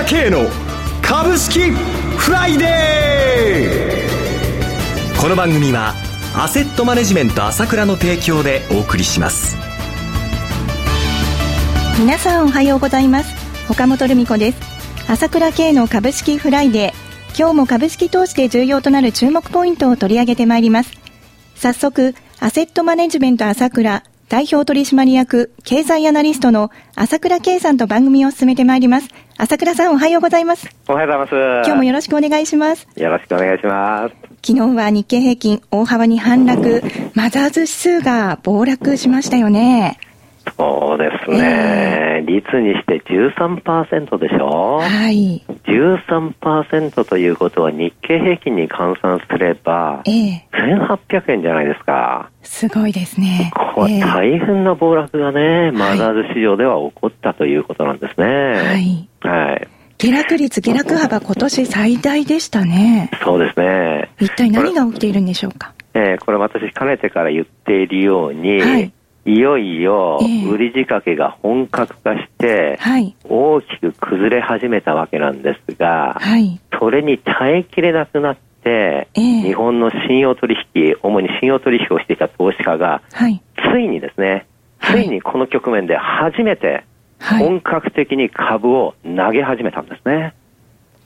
倉慶の株式フライデー。この番組はアセットマネジメント朝倉の提供でお送りします。皆さんおはようございます。岡本留美子です。朝倉慶の株式フライデー。今日も株式投資で重要となる注目ポイントを取り上げてまいります。早速アセットマネジメント朝倉代表取締役経済アナリストの朝倉慶さんと番組を進めてまいります。朝倉さんおはようございます。おはようございます。今日もよろしくお願いします。よろしくお願いします。昨日は日経平均大幅に反落、マザーズ指数が暴落しましたよね。そうですね、えー、率にして13%でしょ？はい。13%ということは日経平均に換算すれば、えー、1800円じゃないですか。すごいですね。これ大変な暴落がね、マザーズ市場では起こったということなんですね。はい。はい。下落率、下落幅、今年最大でしたね。そうですね。一体何が起きているんでしょうか？えー、これ私、かねてから言っているように、はい、いよいよ売り仕掛けが本格化して、大きく崩れ始めたわけなんですが、はい、それに耐えきれなくなって、日本の信用取引、主に信用取引をしていた投資家が、はい、ついにですね、ついにこの局面で初めて本格的に株を投げ始めたんですね。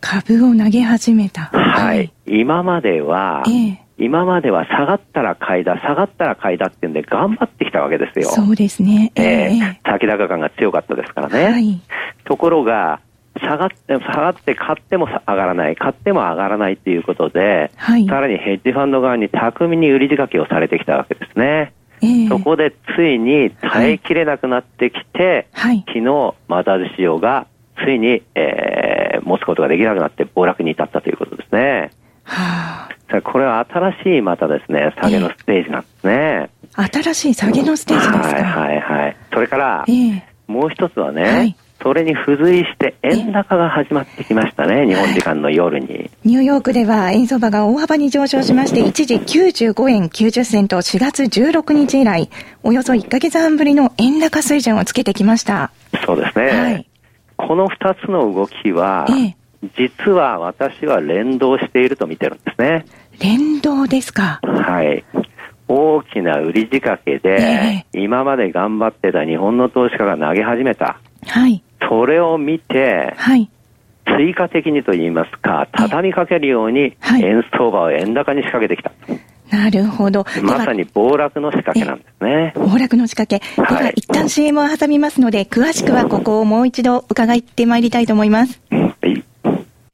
株を投げ始めた。はい。今までは、えー今までは下がったら買いだ、下がったら買いだっていうんで頑張ってきたわけですよ。そうですね。えー、先高感が強かったですからね。はい、ところが、下がって、下がって買っても上がらない、買っても上がらないということで、はい、さらにヘッジファンド側に巧みに売り仕掛けをされてきたわけですね。えー、そこでついに耐えきれなくなってきて、はい、昨日、マザーズ市場がついに、えー、持つことができなくなって暴落に至ったということですね。はあこれは新しいまたですね、下げのステージなんですね。えー、新しい下げのステージですか？はいはいはい。それから、えー、もう一つはね、はい、それに付随して円高が始まってきましたね、日本時間の夜に。ニューヨークでは円相場が大幅に上昇しまして、一時95円90銭と4月16日以来、およそ1ヶ月半ぶりの円高水準をつけてきました。そうですね。はい、この2つの動きは、えー実は私は連動していると見てるんですね。連動ですか？はい。大きな売り仕掛けで、えー、今まで頑張ってた日本の投資家が投げ始めた。はい。それを見て、はい。追加的にと言いますか、畳みかけるように、円相場を円高に仕掛けてきた。なるほど。まさに暴落の仕掛けなんですね。暴落の仕掛け。では、一旦 CM を挟みますので、詳しくはここをもう一度伺ってまいりたいと思います。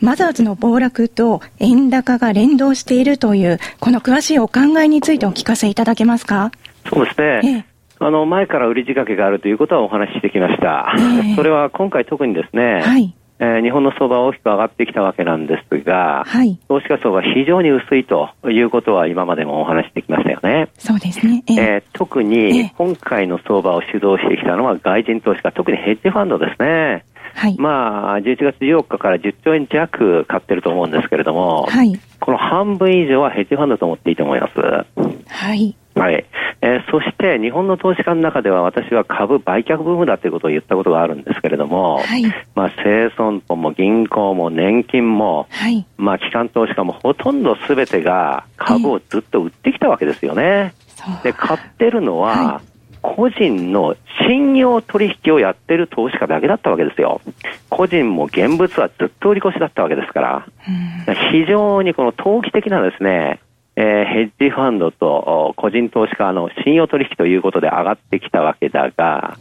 マザーズの暴落と円高が連動しているという、この詳しいお考えについてお聞かせいただけますか？そうですね。ええあの前から売り仕掛けがあるということはお話ししてきました。えー、それは今回特にですね、はい、えー、日本の相場は大きく上がってきたわけなんですが、はい、投資家層が非常に薄いということは今までもお話してきましたよね。そうですね。えー、えー、特に今回の相場を主導してきたのは外人投資家、特にヘッジファンドですね。はい、まあ、11月14日から10兆円弱買ってると思うんですけれども、はい、この半分以上はヘッジファンドと思っていいと思います。はい。はい。えー、そして日本の投資家の中では私は株売却ブームだということを言ったことがあるんですけれども、はい、まあ生存本も銀行も年金も、はい、まあ機関投資家もほとんどすべてが株をずっと売ってきたわけですよね。で、買ってるのは、はい個人の信用取引をやってる投資家だけだったわけですよ。個人も現物はずっと売り越しだったわけですから、非常にこの投機的なですね、えー、ヘッジファンドと個人投資家の信用取引ということで上がってきたわけだが、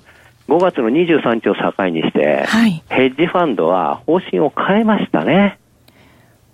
5月の23日を境にして、はい、ヘッジファンドは方針を変えましたね。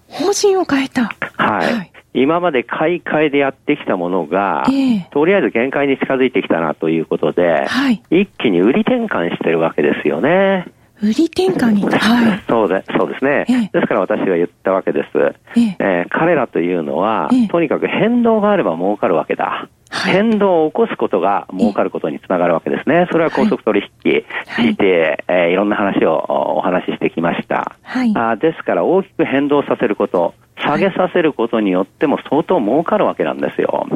方針を変えた。はい。はい、今まで買い替えでやってきたものが、えー、とりあえず限界に近づいてきたなということで、はい、一気に売り転換してるわけですよね。売り転換に、はい、そうでそうですね、ええ、ですから私は言ったわけです、ええ。ー、彼らというのは、とにかく変動があれば儲かるわけだ、はい、変動を起こすことが儲かることにつながるわけですね。それは高速取引、はい、て、えー、いろんな話をお話ししてきました。はい、あですから大きく変動させること、下げさせることによっても相当儲かるわけなんですよ。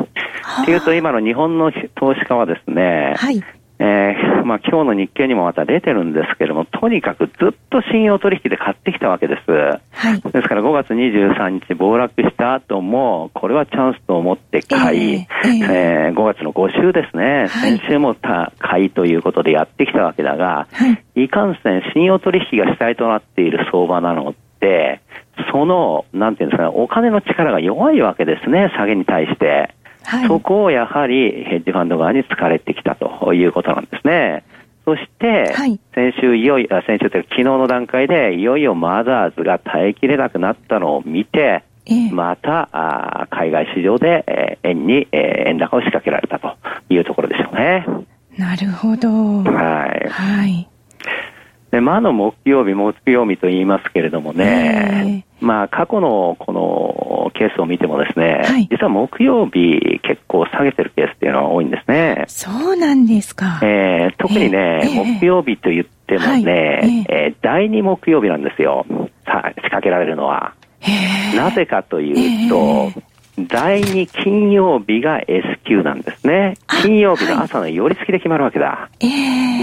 っていうと今の日本の投資家はですね、はい、えー、まあ今日の日経にもまた出てるんですけれども、とにかくずっと信用取引で買ってきたわけです。はい、ですから5月23日暴落した後も、これはチャンスと思って買い、えー、えー、5月の5週ですね、はい、先週も買いということでやってきたわけだが、はい、いかんせん信用取引が主体となっている相場なので、その、なんていうんですかね、お金の力が弱いわけですね、下げに対して。はい、そこをやはりヘッジファンド側に疲れてきたということなんですね。そして、先週いよいよ、先週というか昨日の段階で、いよいよマザーズが耐えきれなくなったのを見て、またあ海外市場で、えー、円に、えー、円高を仕掛けられたというところでしょうね。なるほど。はい。はい。で、魔の木曜日、木曜日と言いますけれどもね、まあ、過去のこのケースを見てもですね、はい、実は木曜日結構下げてるケースっていうのは多いんですね。そうなんですか。えー、特にね、えー、木曜日と言ってもね、はい、えー、第2木曜日なんですよ。さ仕掛けられるのは。なぜかというと、第2金曜日が S q なんですね。金曜日の朝の寄り付きで決まるわけだ。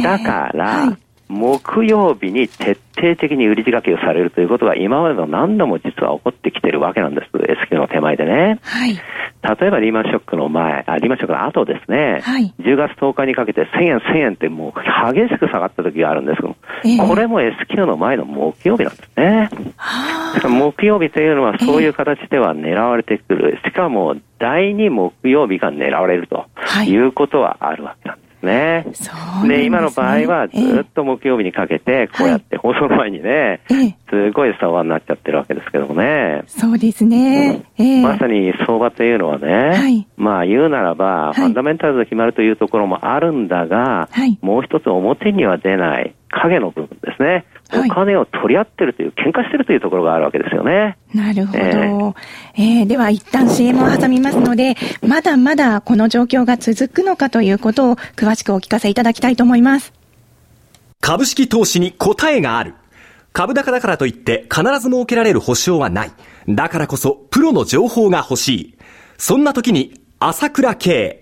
だから、木曜日に徹底的に売り仕掛けをされるということが今までの何度も実は起こってきてるわけなんです。S q の手前でね。はい。例えばリーマンショックの前、あリーマンショックの後ですね。はい。10月10日にかけて1000円1000円ってもう激しく下がった時があるんですけど、えー、これも S q の前の木曜日なんですね。木曜日というのはそういう形では狙われてくる。しかも第2木曜日が狙われるということはあるわけなんです。ね。で、ね、今の場合はずっと木曜日にかけて、こうやって放送前にね、すごい相場になっちゃってるわけですけどもね。そうですね。まさに相場というのはね、はい、まあ言うならば、ファンダメンタルズが決まるというところもあるんだが、はい、もう一つ表には出ない影の部分ですね。お金を取り合ってるという、喧嘩してるというところがあるわけですよね。なるほど。えー、えー、では一旦 CM を挟みますので、まだまだこの状況が続くのかということを詳しくお聞かせいただきたいと思います。株式投資に答えがある。株高だからといって必ず設けられる保証はない。だからこそプロの情報が欲しい。そんな時に朝倉慶。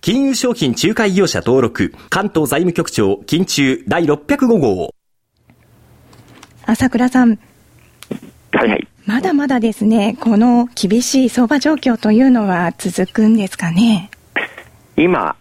金融商品仲介業者登録、関東財務局長、金中第605号。朝倉さん。はいはい。まだまだですね、この厳しい相場状況というのは続くんですかね？今、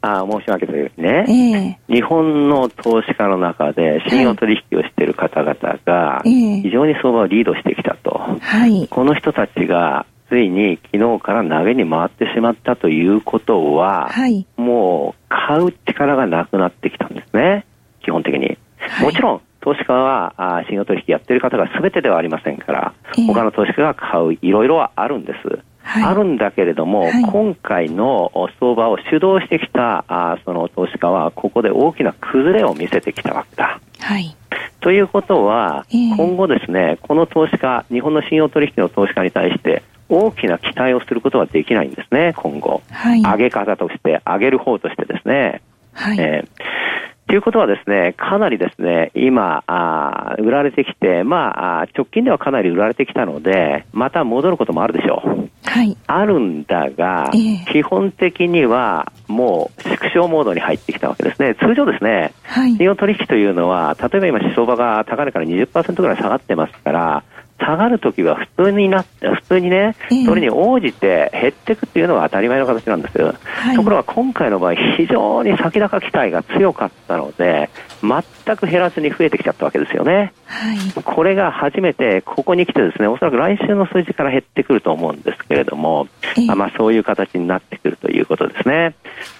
あ申し訳ないですね、えー、日本の投資家の中で信用取引をしている方々が非常に相場をリードしてきたと、はい、この人たちがついに昨日から投げに回ってしまったということは、はい、もう買う力がなくなってきたんですね、基本的に。はい、もちろん、投資家はあ信用取引やってる方が全てではありませんから、えー、他の投資家が買ういろいろはあるんです。はい、あるんだけれども、はい、今回の相場を主導してきたあその投資家は、ここで大きな崩れを見せてきたわけだ。はい、ということは、えー、今後ですね、この投資家、日本の信用取引の投資家に対して、大きな期待をすることはできないんですね、今後。はい、上げ方として、上げる方としてですね。はい、えーということはですね、かなりですね、今、あ売られてきて、まあ、直近ではかなり売られてきたので、また戻ることもあるでしょう。はい。あるんだが、えー、基本的にはもう縮小モードに入ってきたわけですね。通常ですね、はい、日本取引というのは、例えば今相場が高値から20%ぐらい下がってますから、下がるときは普通にな普通にね、それに応じて減っていくっていうのが当たり前の形なんですよ、はい、ところが今回の場合、非常に先高期待が強かったので、全く減らずに増えてきちゃったわけですよね。はい、これが初めて、ここに来てですね、おそらく来週の数字から減ってくると思うんですけれども、あまあ、そういう形になってくるということですね。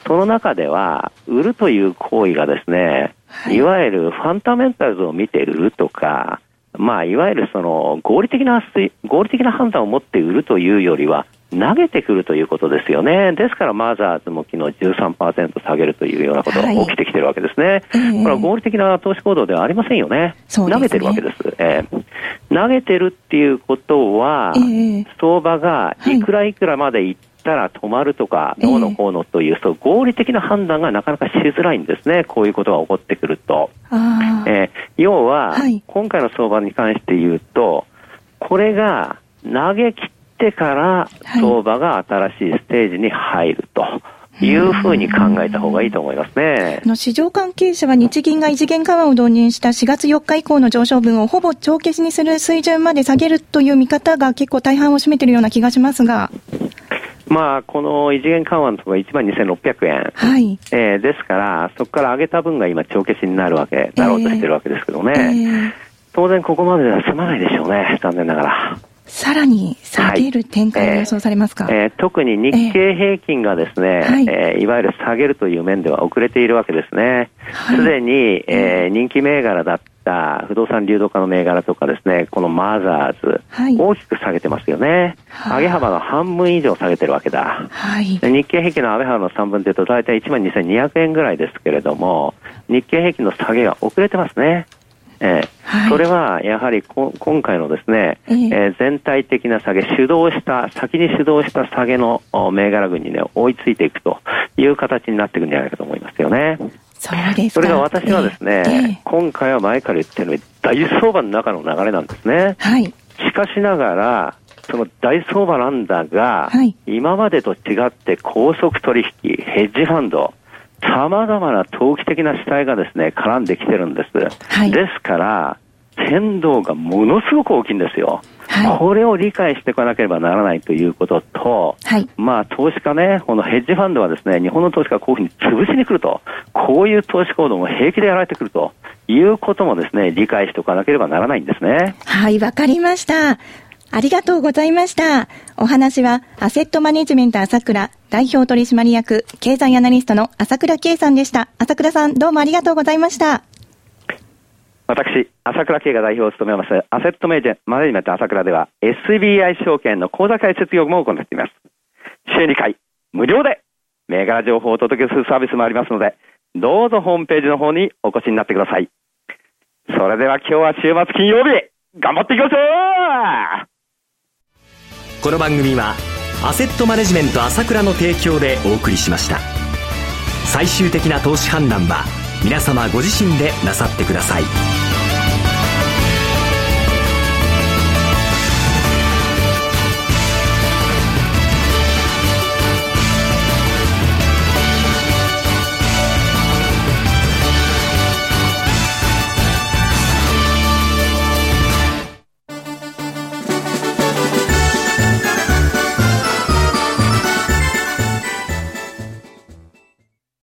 その中では、売るという行為がですね、いわゆるファンダメンタルズを見て売るとか、まあ、いわゆるその合理的な合理的な判断を持って売るというよりは、投げてくるということですよね。ですから、マザーズも昨日13%下げるというようなことが起きてきてるわけですね。はい、これは合理的な投資行動ではありませんよね。ね投げてるわけです。えー、投げてるっていうことは、えー、相場がいくらいくらまでいってたら止まるとか、どうのこうのという、そう合理的な判断がなかなかしづらいんですね、こういうことが起こってくると。えー、要は、はい、今回の相場に関して言うと、これが投げ切ってから相場が新しいステージに入ると。いうふうに考えた方がいいと思いますね。の市場関係者は日銀が異次元緩和を導入した4月4日以降の上昇分をほぼ帳消しにする水準まで下げるという見方が結構大半を占めているような気がしますが。まあ、この異次元緩和のところ1万2600円、はい。えー、ですから、そこから上げた分が今、帳消しになるわけ、なろうとしてるわけですけどね、えー、当然ここまででは済まないでしょうね、残念ながら。さらに下げる展開が予想されますか、はい、えー、特に日経平均がですね、えー、はい。えー、いわゆる下げるという面では遅れているわけですね。す、で、に、えー、人気銘柄だった不動産流動化の銘柄とかですね、このマザーズ、はい、大きく下げてますよね。上げ幅の半分以上下げてるわけだ。はい、日経平均の上げ幅の3分というと大体1万2200円ぐらいですけれども、日経平均の下げが遅れてますね。えーはい、それはやはりこ今回のですね、えー、えー、全体的な下げ、主導した、先に主導した下げの銘柄群にね、追いついていくという形になっていくんじゃないかと思いますよね。そそれが私はですね、えー、今回は前から言ってるように大相場の中の流れなんですね。はい。しかしながら、その大相場なんだが、はい、今までと違って高速取引、ヘッジファンド、様々な投機的な主体がですね、絡んできてるんです。はい、ですから、変動がものすごく大きいんですよ。はい、これを理解していかなければならないということと、はい、まあ投資家ね、このヘッジファンドはですね、日本の投資家がこういうふうに潰しに来ると、こういう投資行動も平気でやられてくるということもですね、理解しておかなければならないんですね。はい、わかりました。ありがとうございました。お話は、アセットマネジメント朝倉代表取締役、経済アナリストの朝倉圭さんでした。朝倉さん、どうもありがとうございました。私、朝倉圭が代表を務めます、アセットマネジメント朝倉では、SBI 証券の口座開設業務を行っています。週2回、無料で、銘柄情報をお届けするサービスもありますので、どうぞホームページの方にお越しになってください。それでは今日は週末金曜日、頑張っていきましょうこの番組はアセットマネジメント朝倉の提供でお送りしました最終的な投資判断は皆様ご自身でなさってください。